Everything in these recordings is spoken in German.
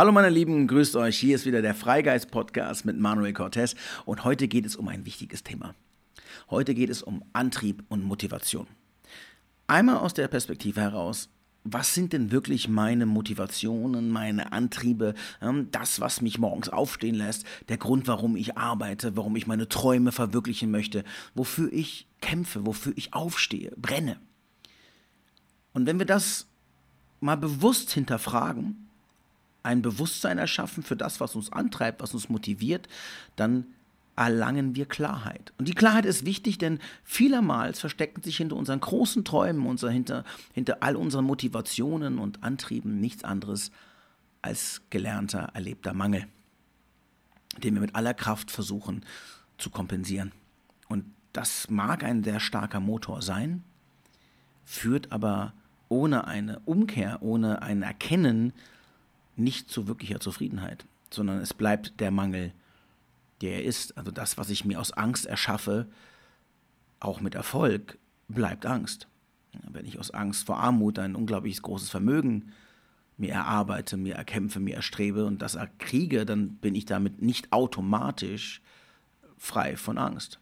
Hallo meine Lieben, grüßt euch. Hier ist wieder der Freigeist Podcast mit Manuel Cortez und heute geht es um ein wichtiges Thema. Heute geht es um Antrieb und Motivation. Einmal aus der Perspektive heraus, was sind denn wirklich meine Motivationen, meine Antriebe, ähm, das, was mich morgens aufstehen lässt, der Grund, warum ich arbeite, warum ich meine Träume verwirklichen möchte, wofür ich kämpfe, wofür ich aufstehe, brenne. Und wenn wir das mal bewusst hinterfragen, ein Bewusstsein erschaffen für das, was uns antreibt, was uns motiviert, dann erlangen wir Klarheit. Und die Klarheit ist wichtig, denn vielermals verstecken sich hinter unseren großen Träumen, unser, hinter, hinter all unseren Motivationen und Antrieben nichts anderes als gelernter, erlebter Mangel, den wir mit aller Kraft versuchen zu kompensieren. Und das mag ein sehr starker Motor sein, führt aber ohne eine Umkehr, ohne ein Erkennen nicht zu wirklicher Zufriedenheit, sondern es bleibt der Mangel, der er ist. Also das, was ich mir aus Angst erschaffe, auch mit Erfolg, bleibt Angst. Wenn ich aus Angst vor Armut ein unglaubliches großes Vermögen mir erarbeite, mir erkämpfe, mir erstrebe und das erkriege, dann bin ich damit nicht automatisch frei von Angst.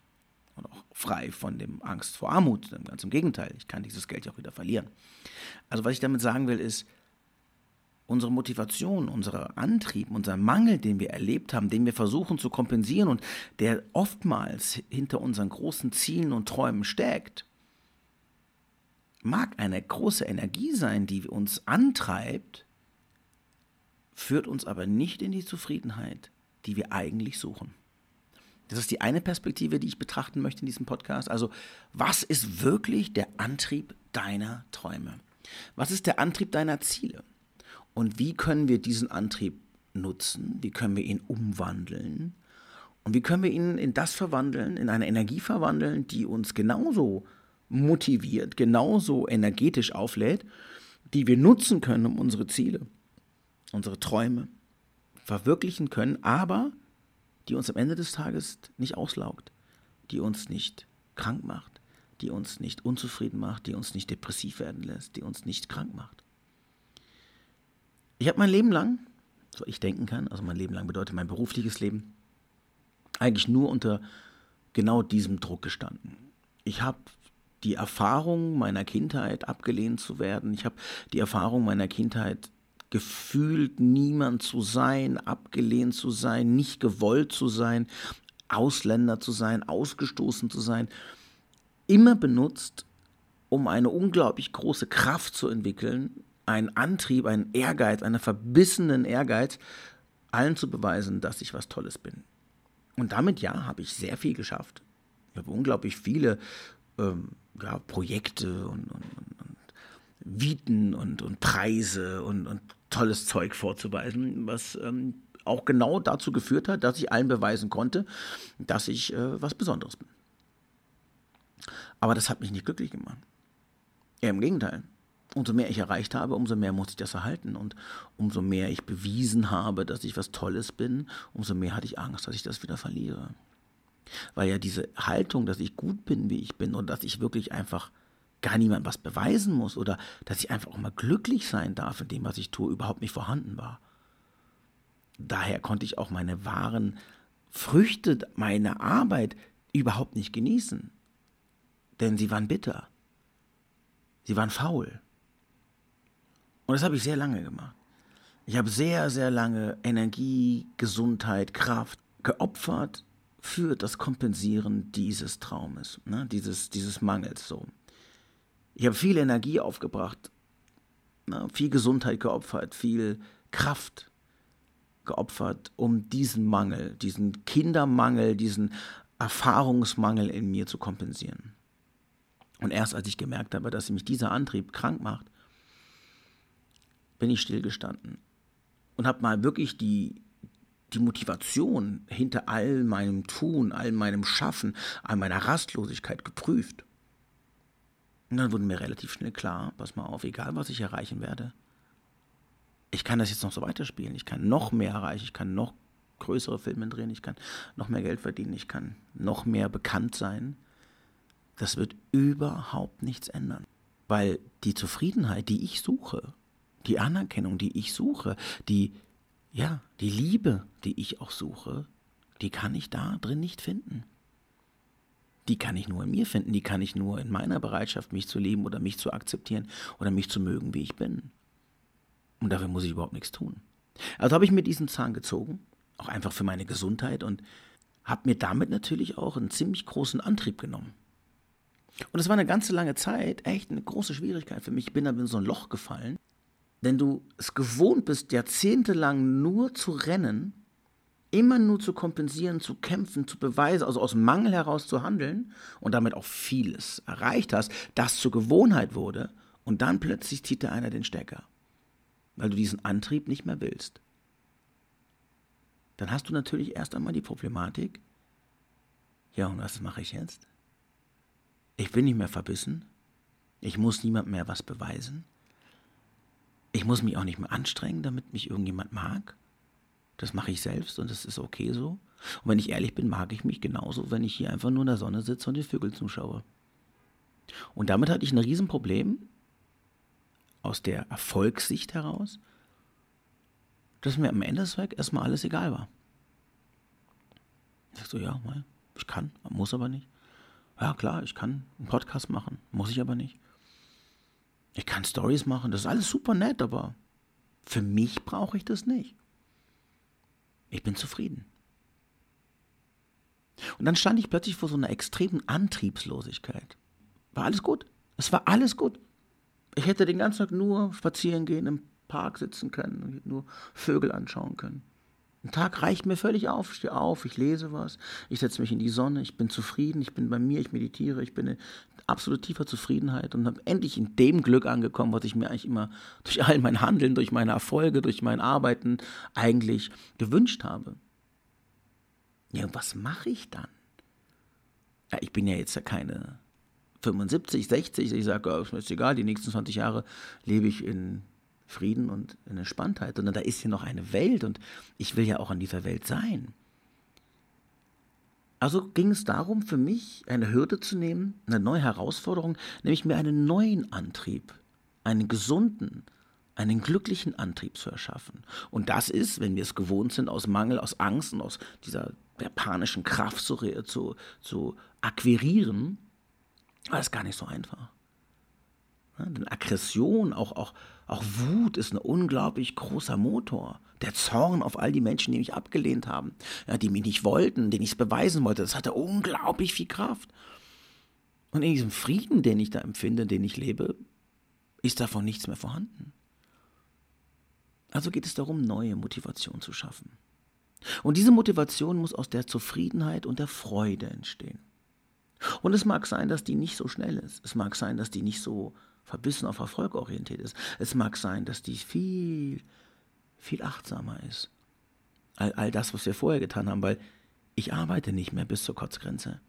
Und auch frei von dem Angst vor Armut. Ganz im Gegenteil, ich kann dieses Geld ja auch wieder verlieren. Also was ich damit sagen will, ist, unsere Motivation, unser Antrieb, unser Mangel, den wir erlebt haben, den wir versuchen zu kompensieren und der oftmals hinter unseren großen Zielen und Träumen steckt, mag eine große Energie sein, die uns antreibt, führt uns aber nicht in die Zufriedenheit, die wir eigentlich suchen. Das ist die eine Perspektive, die ich betrachten möchte in diesem Podcast. Also, was ist wirklich der Antrieb deiner Träume? Was ist der Antrieb deiner Ziele? Und wie können wir diesen Antrieb nutzen? Wie können wir ihn umwandeln? Und wie können wir ihn in das verwandeln, in eine Energie verwandeln, die uns genauso motiviert, genauso energetisch auflädt, die wir nutzen können, um unsere Ziele, unsere Träume verwirklichen können, aber die uns am Ende des Tages nicht auslaugt, die uns nicht krank macht, die uns nicht unzufrieden macht, die uns nicht depressiv werden lässt, die uns nicht krank macht. Ich habe mein Leben lang, so ich denken kann, also mein Leben lang bedeutet mein berufliches Leben, eigentlich nur unter genau diesem Druck gestanden. Ich habe die Erfahrung meiner Kindheit abgelehnt zu werden. Ich habe die Erfahrung meiner Kindheit gefühlt niemand zu sein, abgelehnt zu sein, nicht gewollt zu sein, Ausländer zu sein, ausgestoßen zu sein, immer benutzt, um eine unglaublich große Kraft zu entwickeln, einen Antrieb, einen Ehrgeiz, einen verbissenen Ehrgeiz, allen zu beweisen, dass ich was Tolles bin. Und damit, ja, habe ich sehr viel geschafft. Ich habe unglaublich viele ähm, ja, Projekte und, und, und, Viten und, und Preise und, und tolles Zeug vorzuweisen, was ähm, auch genau dazu geführt hat, dass ich allen beweisen konnte, dass ich äh, was Besonderes bin. Aber das hat mich nicht glücklich gemacht. Eher im Gegenteil umso mehr ich erreicht habe, umso mehr muss ich das erhalten. Und umso mehr ich bewiesen habe, dass ich was Tolles bin, umso mehr hatte ich Angst, dass ich das wieder verliere. Weil ja diese Haltung, dass ich gut bin, wie ich bin, und dass ich wirklich einfach gar niemandem was beweisen muss oder dass ich einfach auch mal glücklich sein darf in dem, was ich tue, überhaupt nicht vorhanden war. Daher konnte ich auch meine wahren Früchte meiner Arbeit überhaupt nicht genießen. Denn sie waren bitter. Sie waren faul. Und das habe ich sehr lange gemacht. Ich habe sehr, sehr lange Energie, Gesundheit, Kraft geopfert für das Kompensieren dieses Traumes, ne? dieses, dieses Mangels. So. Ich habe viel Energie aufgebracht, ne? viel Gesundheit geopfert, viel Kraft geopfert, um diesen Mangel, diesen Kindermangel, diesen Erfahrungsmangel in mir zu kompensieren. Und erst als ich gemerkt habe, dass mich dieser Antrieb krank macht, bin ich stillgestanden und habe mal wirklich die, die Motivation hinter all meinem Tun, all meinem Schaffen, all meiner Rastlosigkeit geprüft. Und dann wurde mir relativ schnell klar, pass mal auf, egal was ich erreichen werde, ich kann das jetzt noch so weiterspielen, ich kann noch mehr erreichen, ich kann noch größere Filme drehen, ich kann noch mehr Geld verdienen, ich kann noch mehr bekannt sein. Das wird überhaupt nichts ändern, weil die Zufriedenheit, die ich suche, die Anerkennung, die ich suche, die ja, die Liebe, die ich auch suche, die kann ich da drin nicht finden. Die kann ich nur in mir finden, die kann ich nur in meiner Bereitschaft, mich zu lieben oder mich zu akzeptieren oder mich zu mögen, wie ich bin. Und dafür muss ich überhaupt nichts tun. Also habe ich mir diesen Zahn gezogen, auch einfach für meine Gesundheit und habe mir damit natürlich auch einen ziemlich großen Antrieb genommen. Und es war eine ganze lange Zeit echt eine große Schwierigkeit für mich. Ich bin da in so ein Loch gefallen. Denn du es gewohnt bist, jahrzehntelang nur zu rennen, immer nur zu kompensieren, zu kämpfen, zu beweisen, also aus Mangel heraus zu handeln und damit auch vieles erreicht hast, das zur Gewohnheit wurde und dann plötzlich zieht dir einer den Stecker, weil du diesen Antrieb nicht mehr willst. Dann hast du natürlich erst einmal die Problematik, ja, und was mache ich jetzt? Ich bin nicht mehr verbissen. Ich muss niemand mehr was beweisen. Ich muss mich auch nicht mehr anstrengen, damit mich irgendjemand mag. Das mache ich selbst und das ist okay so. Und wenn ich ehrlich bin, mag ich mich genauso, wenn ich hier einfach nur in der Sonne sitze und die Vögel zuschaue. Und damit hatte ich ein Riesenproblem aus der Erfolgssicht heraus, dass mir am Ende Tages erstmal alles egal war. Ich so, ja, ich kann, muss aber nicht. Ja, klar, ich kann einen Podcast machen, muss ich aber nicht. Ich kann Stories machen, das ist alles super nett, aber für mich brauche ich das nicht. Ich bin zufrieden. Und dann stand ich plötzlich vor so einer extremen Antriebslosigkeit. War alles gut. Es war alles gut. Ich hätte den ganzen Tag nur spazieren gehen, im Park sitzen können nur Vögel anschauen können. Ein Tag reicht mir völlig auf. Ich stehe auf, ich lese was, ich setze mich in die Sonne, ich bin zufrieden, ich bin bei mir, ich meditiere, ich bin in absolut tiefer Zufriedenheit und habe endlich in dem Glück angekommen, was ich mir eigentlich immer durch all mein Handeln, durch meine Erfolge, durch mein Arbeiten eigentlich gewünscht habe. Ja, und was mache ich dann? Ja, ich bin ja jetzt ja keine 75, 60, ich sage, oh, ist mir egal, die nächsten 20 Jahre lebe ich in Frieden und in Entspanntheit, sondern da ist hier noch eine Welt und ich will ja auch an dieser Welt sein. Also ging es darum, für mich eine Hürde zu nehmen, eine neue Herausforderung, nämlich mir einen neuen Antrieb, einen gesunden, einen glücklichen Antrieb zu erschaffen. Und das ist, wenn wir es gewohnt sind, aus Mangel, aus Angst und aus dieser panischen Kraft zu, zu, zu akquirieren, war das gar nicht so einfach. Denn Aggression, auch, auch, auch Wut ist ein unglaublich großer Motor. Der Zorn auf all die Menschen, die mich abgelehnt haben, ja, die mich nicht wollten, denen ich es beweisen wollte, das hatte unglaublich viel Kraft. Und in diesem Frieden, den ich da empfinde, den ich lebe, ist davon nichts mehr vorhanden. Also geht es darum, neue Motivation zu schaffen. Und diese Motivation muss aus der Zufriedenheit und der Freude entstehen. Und es mag sein, dass die nicht so schnell ist. Es mag sein, dass die nicht so verbissen auf Erfolg orientiert ist. Es mag sein, dass die viel, viel achtsamer ist. All, all das, was wir vorher getan haben, weil ich arbeite nicht mehr bis zur Kotzgrenze.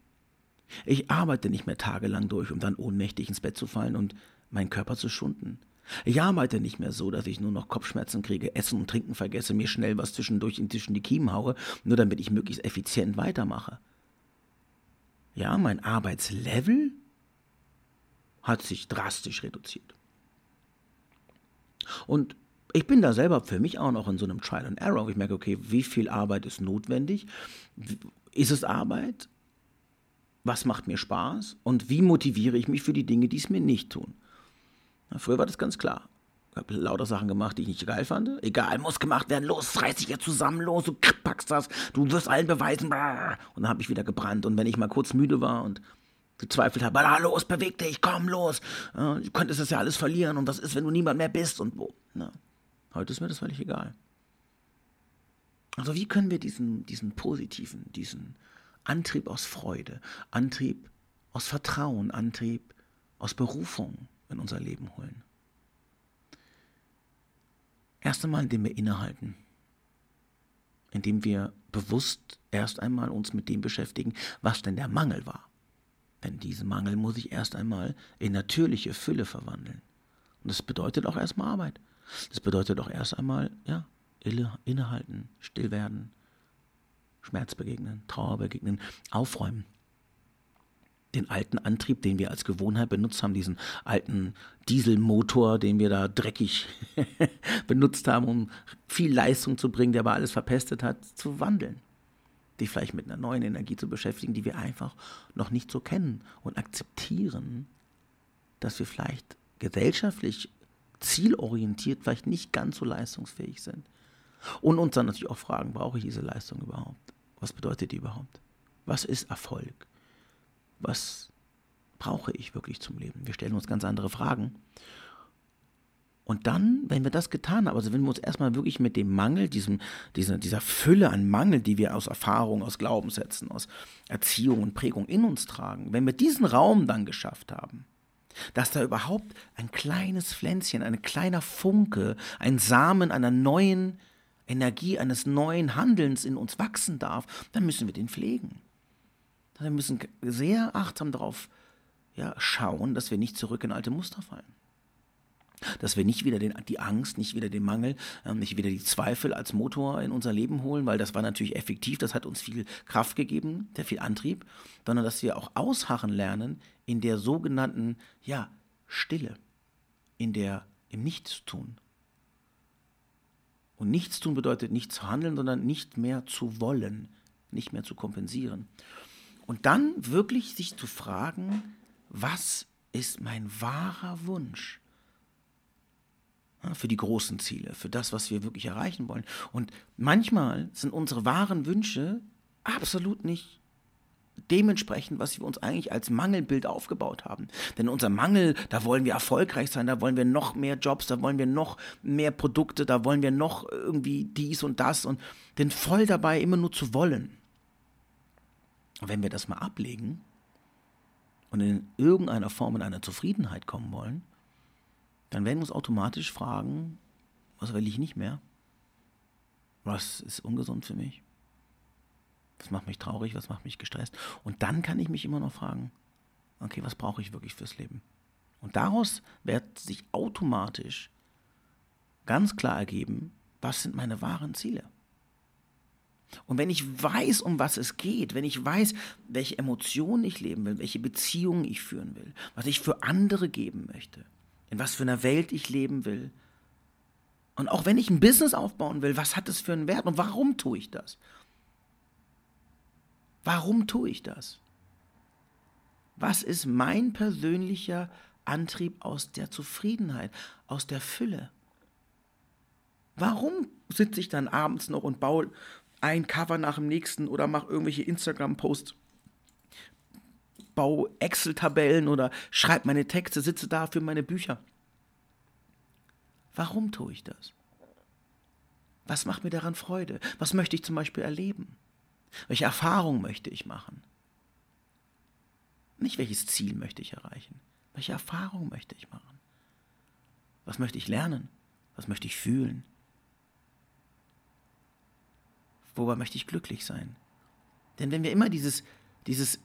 Ich arbeite nicht mehr tagelang durch, um dann ohnmächtig ins Bett zu fallen und meinen Körper zu schunden. Ich arbeite nicht mehr so, dass ich nur noch Kopfschmerzen kriege, Essen und Trinken vergesse, mir schnell was zwischendurch in die Kiemen haue, nur damit ich möglichst effizient weitermache. Ja, mein Arbeitslevel hat sich drastisch reduziert. Und ich bin da selber für mich auch noch in so einem Trial and Error. Ich merke, okay, wie viel Arbeit ist notwendig? Ist es Arbeit? Was macht mir Spaß? Und wie motiviere ich mich für die Dinge, die es mir nicht tun? Na, früher war das ganz klar. Ich habe lauter Sachen gemacht, die ich nicht geil fand. Egal, muss gemacht werden. Los, reiß dich jetzt zusammen, los, du packst das, du wirst allen beweisen. Und dann habe ich wieder gebrannt. Und wenn ich mal kurz müde war und gezweifelt habe, na los, beweg dich, komm los, du könntest das ja alles verlieren und was ist, wenn du niemand mehr bist und wo. Na, heute ist mir das völlig egal. Also wie können wir diesen, diesen positiven, diesen Antrieb aus Freude, Antrieb aus Vertrauen, Antrieb aus Berufung in unser Leben holen? Erst einmal, indem wir innehalten, indem wir bewusst erst einmal uns mit dem beschäftigen, was denn der Mangel war. Denn diesen Mangel muss ich erst einmal in natürliche Fülle verwandeln. Und das bedeutet auch erstmal Arbeit. Das bedeutet auch erst einmal, ja, innehalten, still werden, Schmerz begegnen, Trauer begegnen, aufräumen. Den alten Antrieb, den wir als Gewohnheit benutzt haben, diesen alten Dieselmotor, den wir da dreckig benutzt haben, um viel Leistung zu bringen, der aber alles verpestet hat, zu wandeln. Die vielleicht mit einer neuen Energie zu beschäftigen, die wir einfach noch nicht so kennen und akzeptieren, dass wir vielleicht gesellschaftlich zielorientiert vielleicht nicht ganz so leistungsfähig sind. Und uns dann natürlich auch fragen, brauche ich diese Leistung überhaupt? Was bedeutet die überhaupt? Was ist Erfolg? Was brauche ich wirklich zum Leben? Wir stellen uns ganz andere Fragen. Und dann, wenn wir das getan haben, also wenn wir uns erstmal wirklich mit dem Mangel, diesem, dieser, dieser Fülle an Mangel, die wir aus Erfahrung, aus Glaubenssätzen, aus Erziehung und Prägung in uns tragen, wenn wir diesen Raum dann geschafft haben, dass da überhaupt ein kleines Pflänzchen, ein kleiner Funke, ein Samen einer neuen Energie, eines neuen Handelns in uns wachsen darf, dann müssen wir den pflegen. Wir müssen sehr achtsam darauf ja, schauen, dass wir nicht zurück in alte Muster fallen. Dass wir nicht wieder den, die Angst, nicht wieder den Mangel, ähm, nicht wieder die Zweifel als Motor in unser Leben holen, weil das war natürlich effektiv, das hat uns viel Kraft gegeben, sehr viel Antrieb, sondern dass wir auch ausharren lernen in der sogenannten, ja, Stille, in der, im Nichtstun. Und Nichtstun bedeutet nicht zu handeln, sondern nicht mehr zu wollen, nicht mehr zu kompensieren. Und dann wirklich sich zu fragen, was ist mein wahrer Wunsch? für die großen Ziele, für das, was wir wirklich erreichen wollen. Und manchmal sind unsere wahren Wünsche absolut nicht dementsprechend, was wir uns eigentlich als Mangelbild aufgebaut haben. Denn unser Mangel, da wollen wir erfolgreich sein, da wollen wir noch mehr Jobs, da wollen wir noch mehr Produkte, da wollen wir noch irgendwie dies und das und denn voll dabei immer nur zu wollen. Und wenn wir das mal ablegen und in irgendeiner Form in eine Zufriedenheit kommen wollen, dann werden wir uns automatisch fragen, was will ich nicht mehr? Was ist ungesund für mich? Was macht mich traurig? Was macht mich gestresst? Und dann kann ich mich immer noch fragen, okay, was brauche ich wirklich fürs Leben? Und daraus wird sich automatisch ganz klar ergeben, was sind meine wahren Ziele? Und wenn ich weiß, um was es geht, wenn ich weiß, welche Emotionen ich leben will, welche Beziehungen ich führen will, was ich für andere geben möchte, in was für einer Welt ich leben will, und auch wenn ich ein Business aufbauen will, was hat es für einen Wert und warum tue ich das? Warum tue ich das? Was ist mein persönlicher Antrieb aus der Zufriedenheit, aus der Fülle? Warum sitze ich dann abends noch und baue ein Cover nach dem nächsten oder mache irgendwelche Instagram-Posts, baue Excel-Tabellen oder schreibe meine Texte, sitze da für meine Bücher. Warum tue ich das? Was macht mir daran Freude? Was möchte ich zum Beispiel erleben? Welche Erfahrung möchte ich machen? Nicht welches Ziel möchte ich erreichen? Welche Erfahrung möchte ich machen? Was möchte ich lernen? Was möchte ich fühlen? Wobei möchte ich glücklich sein? Denn wenn wir immer dieses, dieses,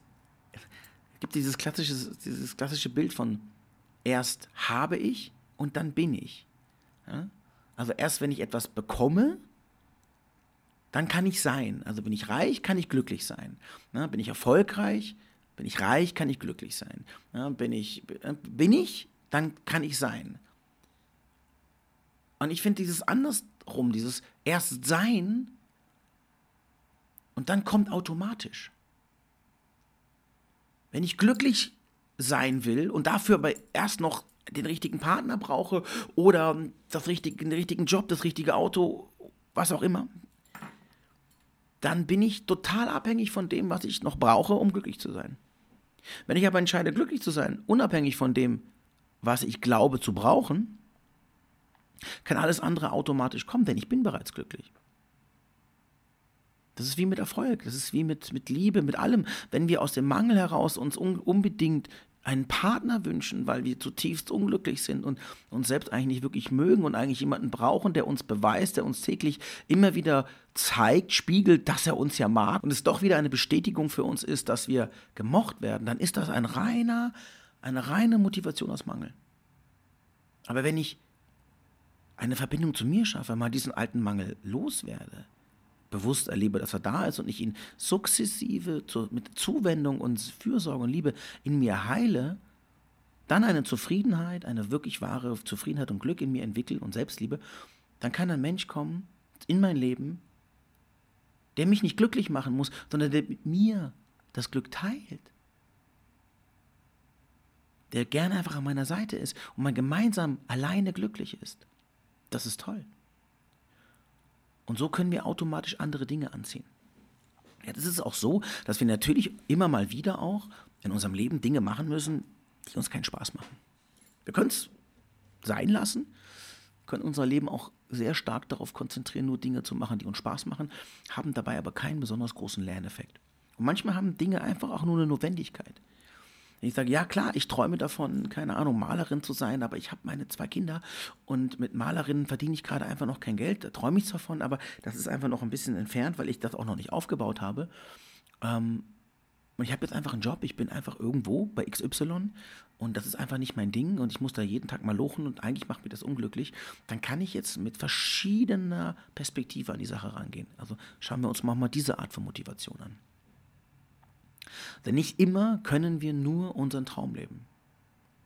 gibt dieses klassische, dieses klassische Bild von erst habe ich und dann bin ich. Ja? Also erst wenn ich etwas bekomme, dann kann ich sein. Also bin ich reich, kann ich glücklich sein. Ja? Bin ich erfolgreich, bin ich reich, kann ich glücklich sein. Ja? Bin, ich, bin ich, dann kann ich sein. Und ich finde dieses andersrum, dieses erst sein und dann kommt automatisch. Wenn ich glücklich sein will und dafür aber erst noch den richtigen Partner brauche oder das richtige, den richtigen Job, das richtige Auto, was auch immer, dann bin ich total abhängig von dem, was ich noch brauche, um glücklich zu sein. Wenn ich aber entscheide, glücklich zu sein, unabhängig von dem, was ich glaube zu brauchen, kann alles andere automatisch kommen, denn ich bin bereits glücklich. Das ist wie mit Erfolg, das ist wie mit, mit Liebe, mit allem. Wenn wir aus dem Mangel heraus uns un, unbedingt einen Partner wünschen, weil wir zutiefst unglücklich sind und uns selbst eigentlich nicht wirklich mögen und eigentlich jemanden brauchen, der uns beweist, der uns täglich immer wieder zeigt, spiegelt, dass er uns ja mag und es doch wieder eine Bestätigung für uns ist, dass wir gemocht werden, dann ist das ein reiner, eine reine Motivation aus Mangel. Aber wenn ich eine Verbindung zu mir schaffe, mal diesen alten Mangel loswerde, bewusst erlebe, dass er da ist und ich ihn sukzessive zu, mit Zuwendung und Fürsorge und Liebe in mir heile, dann eine Zufriedenheit, eine wirklich wahre Zufriedenheit und Glück in mir entwickle und Selbstliebe, dann kann ein Mensch kommen in mein Leben, der mich nicht glücklich machen muss, sondern der mit mir das Glück teilt. Der gerne einfach an meiner Seite ist und man gemeinsam alleine glücklich ist. Das ist toll. Und so können wir automatisch andere Dinge anziehen. Das ist auch so, dass wir natürlich immer mal wieder auch in unserem Leben Dinge machen müssen, die uns keinen Spaß machen. Wir können es sein lassen, können unser Leben auch sehr stark darauf konzentrieren, nur Dinge zu machen, die uns Spaß machen, haben dabei aber keinen besonders großen Lerneffekt. Und manchmal haben Dinge einfach auch nur eine Notwendigkeit. Wenn ich sage, ja klar, ich träume davon, keine Ahnung, Malerin zu sein, aber ich habe meine zwei Kinder und mit Malerinnen verdiene ich gerade einfach noch kein Geld. Da träume ich zwar von, aber das ist einfach noch ein bisschen entfernt, weil ich das auch noch nicht aufgebaut habe. Ähm, und ich habe jetzt einfach einen Job, ich bin einfach irgendwo bei XY und das ist einfach nicht mein Ding und ich muss da jeden Tag mal lochen und eigentlich macht mir das unglücklich, dann kann ich jetzt mit verschiedener Perspektive an die Sache rangehen. Also schauen wir uns mal diese Art von Motivation an. Denn nicht immer können wir nur unseren Traum leben.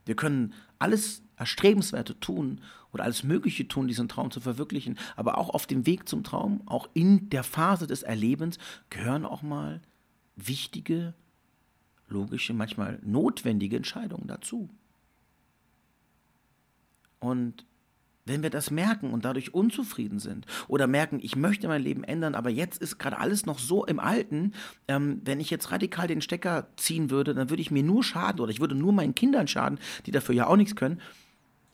Wir können alles Erstrebenswerte tun oder alles Mögliche tun, diesen Traum zu verwirklichen, aber auch auf dem Weg zum Traum, auch in der Phase des Erlebens, gehören auch mal wichtige, logische, manchmal notwendige Entscheidungen dazu. Und wenn wir das merken und dadurch unzufrieden sind oder merken, ich möchte mein Leben ändern, aber jetzt ist gerade alles noch so im Alten, ähm, wenn ich jetzt radikal den Stecker ziehen würde, dann würde ich mir nur schaden oder ich würde nur meinen Kindern schaden, die dafür ja auch nichts können,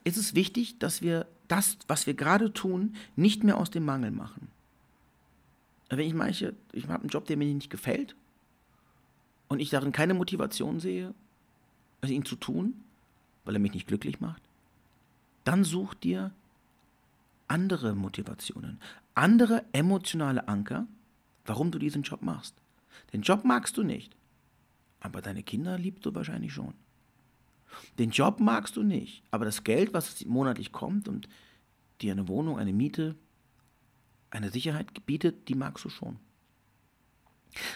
ist es wichtig, dass wir das, was wir gerade tun, nicht mehr aus dem Mangel machen. Wenn ich meine, ich habe einen Job, der mir nicht gefällt und ich darin keine Motivation sehe, ihn zu tun, weil er mich nicht glücklich macht, dann such dir andere Motivationen, andere emotionale Anker, warum du diesen Job machst. Den Job magst du nicht, aber deine Kinder liebst du wahrscheinlich schon. Den Job magst du nicht, aber das Geld, was monatlich kommt und dir eine Wohnung, eine Miete, eine Sicherheit bietet, die magst du schon.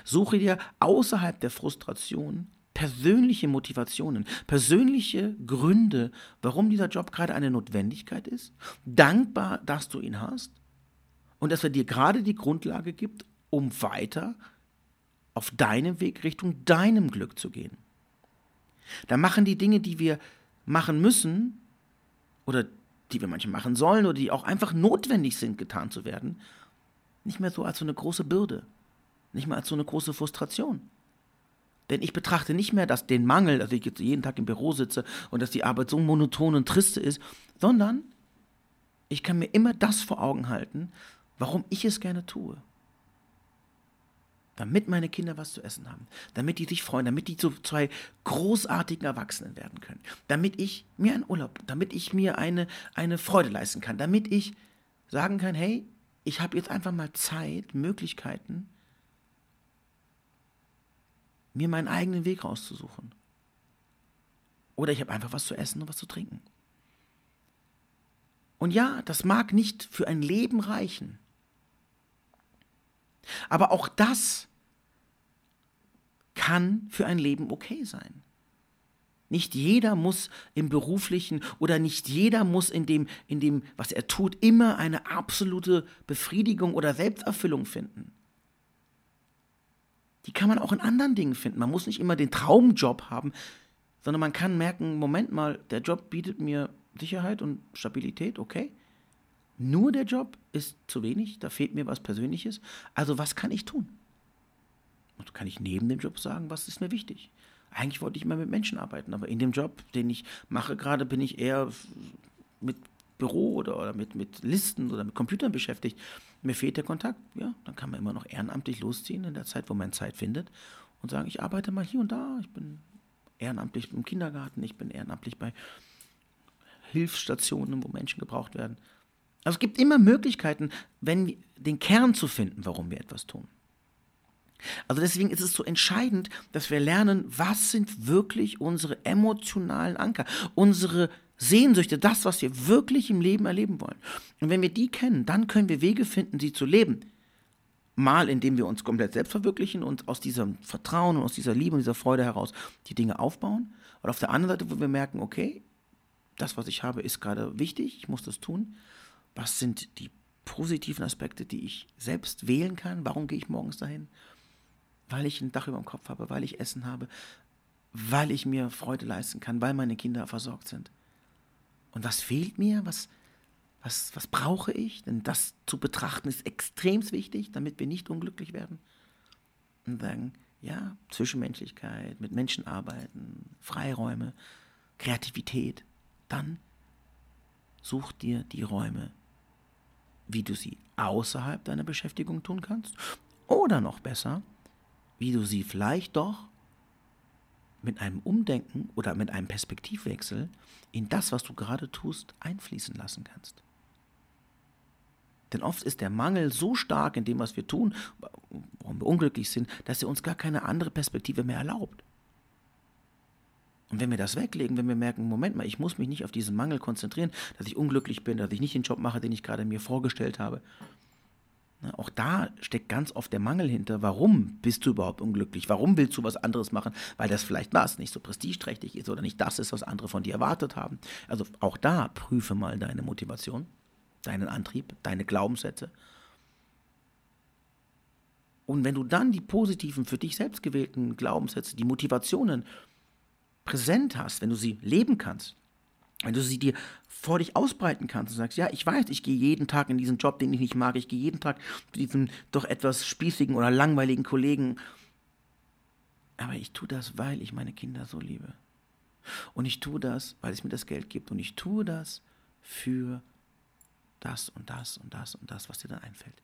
Suche dir außerhalb der Frustration persönliche Motivationen, persönliche Gründe, warum dieser Job gerade eine Notwendigkeit ist, dankbar, dass du ihn hast und dass er dir gerade die Grundlage gibt, um weiter auf deinem Weg Richtung deinem Glück zu gehen. Da machen die Dinge, die wir machen müssen oder die wir manchmal machen sollen oder die auch einfach notwendig sind, getan zu werden, nicht mehr so als so eine große Bürde, nicht mehr als so eine große Frustration. Denn ich betrachte nicht mehr dass den Mangel, dass ich jetzt jeden Tag im Büro sitze und dass die Arbeit so monoton und triste ist, sondern ich kann mir immer das vor Augen halten, warum ich es gerne tue. Damit meine Kinder was zu essen haben, damit die sich freuen, damit die zu zwei großartigen Erwachsenen werden können, damit ich mir einen Urlaub, damit ich mir eine, eine Freude leisten kann, damit ich sagen kann, hey, ich habe jetzt einfach mal Zeit, Möglichkeiten, mir meinen eigenen Weg rauszusuchen. Oder ich habe einfach was zu essen und was zu trinken. Und ja, das mag nicht für ein Leben reichen. Aber auch das kann für ein Leben okay sein. Nicht jeder muss im beruflichen oder nicht jeder muss in dem, in dem, was er tut, immer eine absolute Befriedigung oder Selbsterfüllung finden die kann man auch in anderen Dingen finden. Man muss nicht immer den Traumjob haben, sondern man kann merken, Moment mal, der Job bietet mir Sicherheit und Stabilität, okay. Nur der Job ist zu wenig, da fehlt mir was Persönliches. Also was kann ich tun? Und kann ich neben dem Job sagen, was ist mir wichtig? Eigentlich wollte ich immer mit Menschen arbeiten, aber in dem Job, den ich mache gerade, bin ich eher mit Büro oder, oder mit, mit Listen oder mit Computern beschäftigt. Mir fehlt der Kontakt. Ja, dann kann man immer noch ehrenamtlich losziehen in der Zeit, wo man Zeit findet und sagen, ich arbeite mal hier und da. Ich bin ehrenamtlich im Kindergarten, ich bin ehrenamtlich bei Hilfsstationen, wo Menschen gebraucht werden. Also es gibt immer Möglichkeiten, wenn den Kern zu finden, warum wir etwas tun. Also deswegen ist es so entscheidend, dass wir lernen, was sind wirklich unsere emotionalen Anker, unsere Sehnsüchte, das, was wir wirklich im Leben erleben wollen. Und wenn wir die kennen, dann können wir Wege finden, sie zu leben. Mal, indem wir uns komplett selbst verwirklichen und aus diesem Vertrauen und aus dieser Liebe und dieser Freude heraus die Dinge aufbauen. Und auf der anderen Seite, wo wir merken, okay, das, was ich habe, ist gerade wichtig, ich muss das tun. Was sind die positiven Aspekte, die ich selbst wählen kann? Warum gehe ich morgens dahin? Weil ich ein Dach über dem Kopf habe, weil ich Essen habe, weil ich mir Freude leisten kann, weil meine Kinder versorgt sind. Und was fehlt mir? Was, was, was brauche ich? Denn das zu betrachten ist extrem wichtig, damit wir nicht unglücklich werden. Und sagen, ja, Zwischenmenschlichkeit, mit Menschen arbeiten, Freiräume, Kreativität. Dann such dir die Räume, wie du sie außerhalb deiner Beschäftigung tun kannst. Oder noch besser, wie du sie vielleicht doch mit einem Umdenken oder mit einem Perspektivwechsel in das, was du gerade tust, einfließen lassen kannst. Denn oft ist der Mangel so stark in dem, was wir tun, warum wir unglücklich sind, dass er uns gar keine andere Perspektive mehr erlaubt. Und wenn wir das weglegen, wenn wir merken, Moment mal, ich muss mich nicht auf diesen Mangel konzentrieren, dass ich unglücklich bin, dass ich nicht den Job mache, den ich gerade mir vorgestellt habe. Na, auch da steckt ganz oft der Mangel hinter. Warum bist du überhaupt unglücklich? Warum willst du was anderes machen? Weil das vielleicht was nicht so prestigeträchtig ist oder nicht das ist, was andere von dir erwartet haben. Also auch da prüfe mal deine Motivation deinen Antrieb, deine Glaubenssätze. Und wenn du dann die positiven, für dich selbst gewählten Glaubenssätze, die Motivationen präsent hast, wenn du sie leben kannst, wenn du sie dir vor dich ausbreiten kannst und sagst, ja, ich weiß, ich gehe jeden Tag in diesen Job, den ich nicht mag, ich gehe jeden Tag zu diesem doch etwas spießigen oder langweiligen Kollegen, aber ich tue das, weil ich meine Kinder so liebe. Und ich tue das, weil es mir das Geld gibt. Und ich tue das für das und das und das und das, was dir dann einfällt.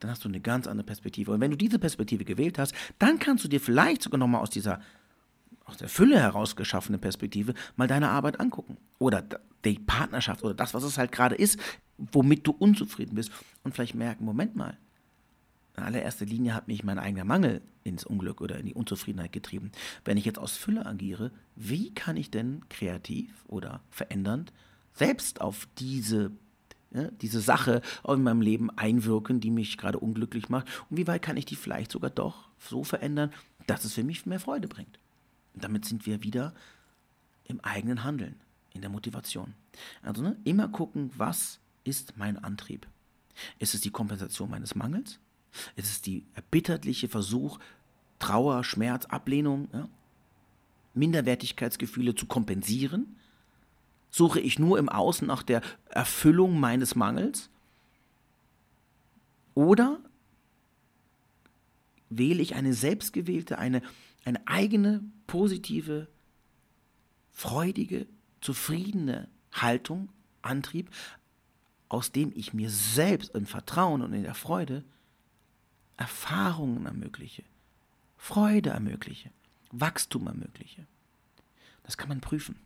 Dann hast du eine ganz andere Perspektive. Und wenn du diese Perspektive gewählt hast, dann kannst du dir vielleicht sogar nochmal aus dieser aus der Fülle heraus geschaffene Perspektive mal deine Arbeit angucken. Oder die Partnerschaft oder das, was es halt gerade ist, womit du unzufrieden bist. Und vielleicht merken, Moment mal, in allererster Linie hat mich mein eigener Mangel ins Unglück oder in die Unzufriedenheit getrieben. Wenn ich jetzt aus Fülle agiere, wie kann ich denn kreativ oder verändernd selbst auf diese ja, diese Sache in meinem Leben einwirken, die mich gerade unglücklich macht? Und wie weit kann ich die vielleicht sogar doch so verändern, dass es für mich mehr Freude bringt? Damit sind wir wieder im eigenen Handeln, in der Motivation. Also ne, immer gucken, was ist mein Antrieb? Ist es die Kompensation meines Mangels? Ist es die erbitterliche Versuch, Trauer, Schmerz, Ablehnung, ja? Minderwertigkeitsgefühle zu kompensieren? Suche ich nur im Außen nach der Erfüllung meines Mangels? Oder wähle ich eine selbstgewählte, eine, eine eigene, positive, freudige, zufriedene Haltung, Antrieb, aus dem ich mir selbst im Vertrauen und in der Freude Erfahrungen ermögliche, Freude ermögliche, Wachstum ermögliche. Das kann man prüfen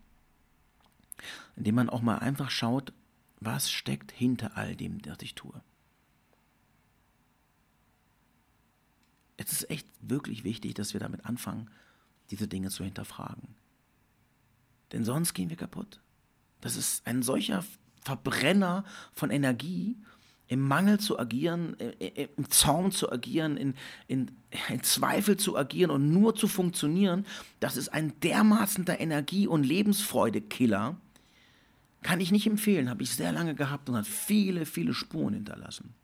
indem man auch mal einfach schaut, was steckt hinter all dem, was ich tue. Es ist echt wirklich wichtig, dass wir damit anfangen, diese Dinge zu hinterfragen. Denn sonst gehen wir kaputt. Das ist ein solcher Verbrenner von Energie, im Mangel zu agieren, im Zaum zu agieren, in, in, in, Zweifel zu agieren und nur zu funktionieren. Das ist ein dermaßender Energie- und Lebensfreude-Killer, kann ich nicht empfehlen, habe ich sehr lange gehabt und hat viele, viele Spuren hinterlassen.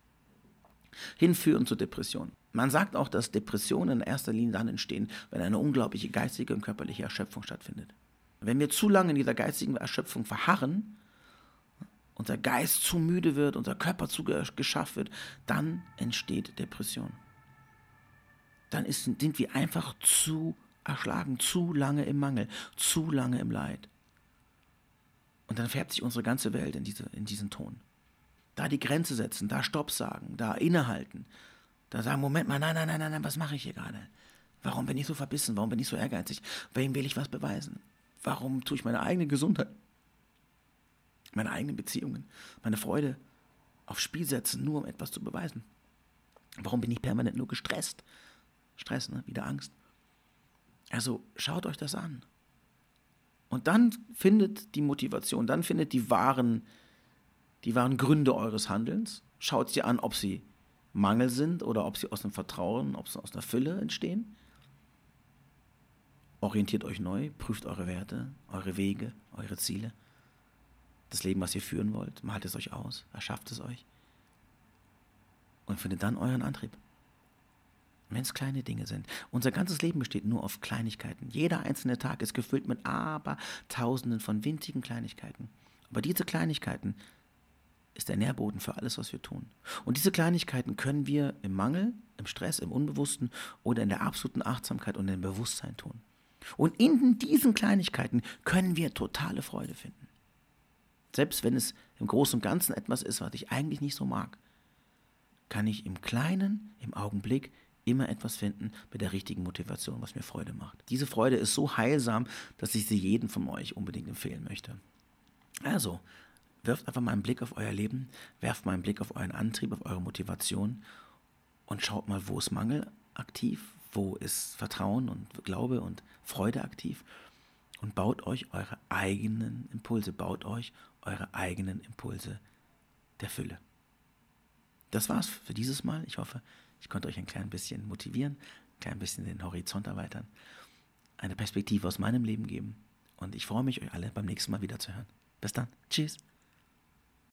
Hinführen zur Depression. Man sagt auch, dass Depressionen in erster Linie dann entstehen, wenn eine unglaubliche geistige und körperliche Erschöpfung stattfindet. Wenn wir zu lange in dieser geistigen Erschöpfung verharren, unser Geist zu müde wird, unser Körper zu geschafft wird, dann entsteht Depression. Dann ist, sind wir einfach zu erschlagen, zu lange im Mangel, zu lange im Leid. Und dann färbt sich unsere ganze Welt in, diese, in diesen Ton. Da die Grenze setzen, da Stopp sagen, da innehalten, da sagen, Moment mal, nein, nein, nein, nein, was mache ich hier gerade? Warum bin ich so verbissen? Warum bin ich so ehrgeizig? Wem will ich was beweisen? Warum tue ich meine eigene Gesundheit, meine eigenen Beziehungen, meine Freude aufs Spiel setzen, nur um etwas zu beweisen? Warum bin ich permanent nur gestresst? Stress, ne? Wieder Angst. Also schaut euch das an. Und dann findet die Motivation, dann findet die wahren, die wahren Gründe eures Handelns. Schaut sie an, ob sie Mangel sind oder ob sie aus dem Vertrauen, ob sie aus der Fülle entstehen. Orientiert euch neu, prüft eure Werte, eure Wege, eure Ziele. Das Leben, was ihr führen wollt, malt es euch aus, erschafft es euch. Und findet dann euren Antrieb. Wenn es kleine Dinge sind. Unser ganzes Leben besteht nur auf Kleinigkeiten. Jeder einzelne Tag ist gefüllt mit aber Tausenden von winzigen Kleinigkeiten. Aber diese Kleinigkeiten ist der Nährboden für alles, was wir tun. Und diese Kleinigkeiten können wir im Mangel, im Stress, im Unbewussten oder in der absoluten Achtsamkeit und im Bewusstsein tun. Und in diesen Kleinigkeiten können wir totale Freude finden. Selbst wenn es im Großen und Ganzen etwas ist, was ich eigentlich nicht so mag, kann ich im Kleinen, im Augenblick immer etwas finden mit der richtigen Motivation, was mir Freude macht. Diese Freude ist so heilsam, dass ich sie jedem von euch unbedingt empfehlen möchte. Also, Wirft einfach mal einen Blick auf euer Leben, werft mal einen Blick auf euren Antrieb, auf eure Motivation und schaut mal, wo ist Mangel aktiv, wo ist Vertrauen und Glaube und Freude aktiv und baut euch eure eigenen Impulse, baut euch eure eigenen Impulse der Fülle. Das war's für dieses Mal. Ich hoffe, ich konnte euch ein klein bisschen motivieren, ein klein bisschen den Horizont erweitern, eine Perspektive aus meinem Leben geben. Und ich freue mich, euch alle beim nächsten Mal wieder zu hören. Bis dann. Tschüss.